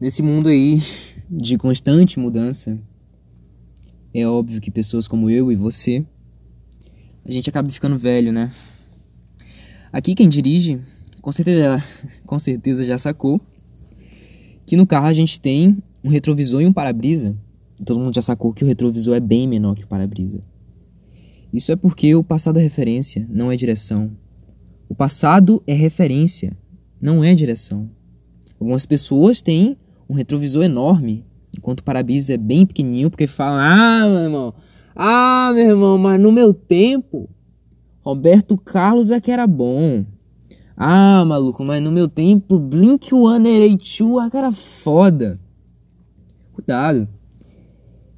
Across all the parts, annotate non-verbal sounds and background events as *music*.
Nesse mundo aí de constante mudança, é óbvio que pessoas como eu e você, a gente acaba ficando velho, né? Aqui quem dirige, com certeza, *laughs* com certeza já sacou que no carro a gente tem um retrovisor e um para-brisa. Todo mundo já sacou que o retrovisor é bem menor que o para-brisa. Isso é porque o passado é referência, não é direção. O passado é referência, não é direção. Algumas pessoas têm um retrovisor enorme, enquanto o para-brisa é bem pequenininho, porque falam: Ah, meu irmão, ah, meu irmão, mas no meu tempo, Roberto Carlos é que era bom. Ah, maluco, mas no meu tempo, Blink 182 é que era foda. Cuidado.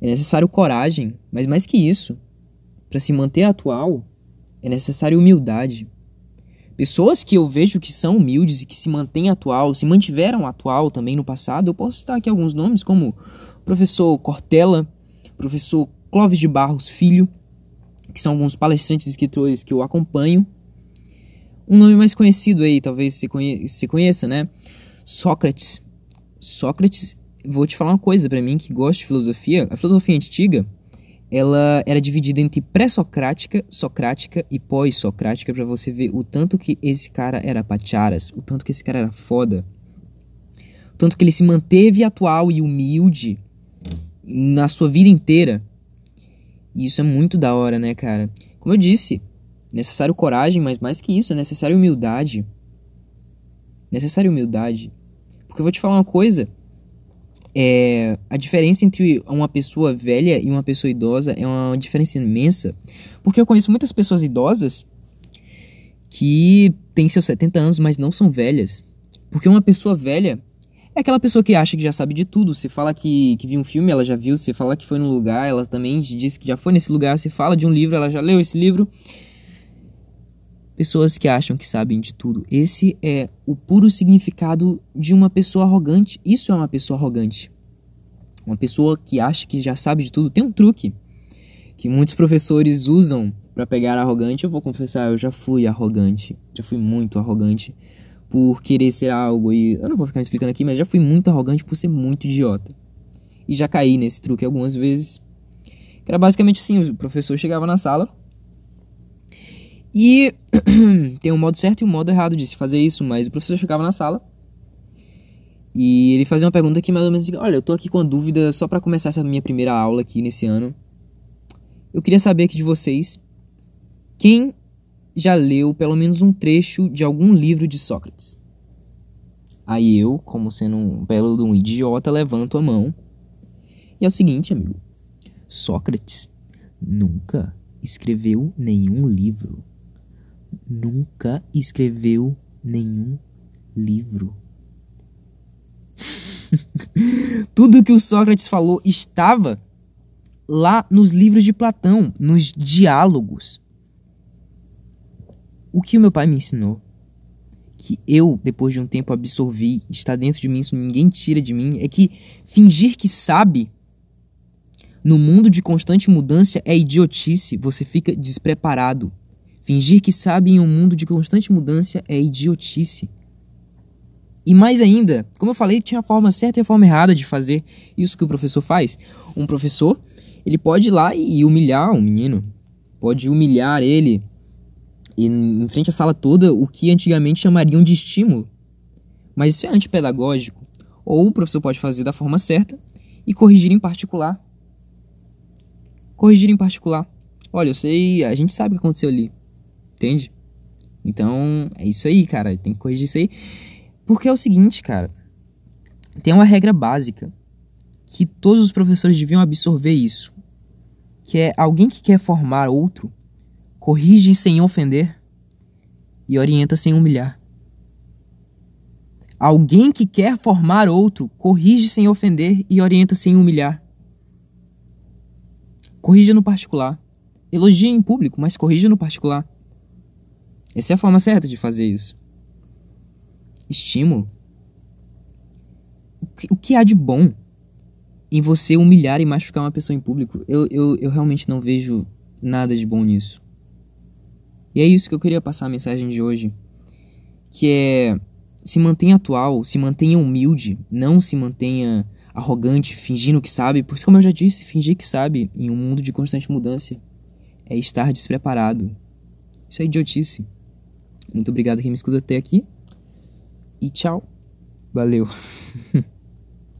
É necessário coragem, mas mais que isso, para se manter atual, é necessário humildade. Pessoas que eu vejo que são humildes e que se mantêm atual, se mantiveram atual também no passado, eu posso citar aqui alguns nomes como professor Cortella, professor Clóvis de Barros Filho, que são alguns palestrantes e escritores que eu acompanho. Um nome mais conhecido aí, talvez se, conhe se conheça, né? Sócrates. Sócrates, vou te falar uma coisa para mim que gosta de filosofia. A filosofia antiga, ela era dividida entre pré-socrática, socrática e pós-socrática para você ver o tanto que esse cara era pacharas, o tanto que esse cara era foda. O tanto que ele se manteve atual e humilde na sua vida inteira. E isso é muito da hora, né, cara? Como eu disse, necessário coragem, mas mais que isso, é necessário humildade. Necessário humildade. Porque eu vou te falar uma coisa, é, a diferença entre uma pessoa velha e uma pessoa idosa é uma diferença imensa. Porque eu conheço muitas pessoas idosas que têm seus 70 anos, mas não são velhas. Porque uma pessoa velha é aquela pessoa que acha que já sabe de tudo. Você fala que, que viu um filme, ela já viu. Você fala que foi num lugar, ela também disse que já foi nesse lugar. Você fala de um livro, ela já leu esse livro. Pessoas que acham que sabem de tudo. Esse é o puro significado de uma pessoa arrogante. Isso é uma pessoa arrogante. Uma pessoa que acha que já sabe de tudo. Tem um truque que muitos professores usam para pegar arrogante. Eu vou confessar, eu já fui arrogante. Já fui muito arrogante por querer ser algo. E eu não vou ficar me explicando aqui, mas já fui muito arrogante por ser muito idiota. E já caí nesse truque algumas vezes. Que era basicamente assim: o professor chegava na sala e *clears throat* tem um modo certo e um modo errado de se fazer isso, mas o professor chegava na sala e ele fazia uma pergunta que mais ou menos assim, olha, eu tô aqui com a dúvida só para começar essa minha primeira aula aqui nesse ano. Eu queria saber aqui de vocês quem já leu pelo menos um trecho de algum livro de Sócrates. Aí eu, como sendo um belo de um idiota, levanto a mão. E é o seguinte, amigo. Sócrates nunca escreveu nenhum livro nunca escreveu nenhum livro. *laughs* Tudo que o Sócrates falou estava lá nos livros de Platão, nos diálogos. O que o meu pai me ensinou, que eu, depois de um tempo, absorvi, está dentro de mim, isso ninguém tira de mim, é que fingir que sabe no mundo de constante mudança é idiotice, você fica despreparado. Fingir que sabe em um mundo de constante mudança é idiotice. E mais ainda, como eu falei, tinha a forma certa e a forma errada de fazer isso que o professor faz. Um professor, ele pode ir lá e humilhar um menino, pode humilhar ele e em frente à sala toda o que antigamente chamariam de estímulo. Mas isso é antipedagógico. Ou o professor pode fazer da forma certa e corrigir em particular. Corrigir em particular. Olha, eu sei, a gente sabe o que aconteceu ali. Entende? Então, é isso aí, cara. Tem que corrigir isso aí. Porque é o seguinte, cara. Tem uma regra básica que todos os professores deviam absorver isso. Que é alguém que quer formar outro, corrige sem ofender e orienta sem humilhar. Alguém que quer formar outro, corrige sem ofender e orienta sem humilhar. Corrija no particular. Elogie em público, mas corrija no particular. Essa é a forma certa de fazer isso. Estímulo. O que, o que há de bom em você humilhar e machucar uma pessoa em público? Eu, eu, eu realmente não vejo nada de bom nisso. E é isso que eu queria passar a mensagem de hoje. Que é se mantenha atual, se mantenha humilde, não se mantenha arrogante, fingindo que sabe. Porque como eu já disse, fingir que sabe em um mundo de constante mudança é estar despreparado. Isso é idiotice. Muito obrigado quem me escuta até aqui. E tchau. Valeu. *laughs*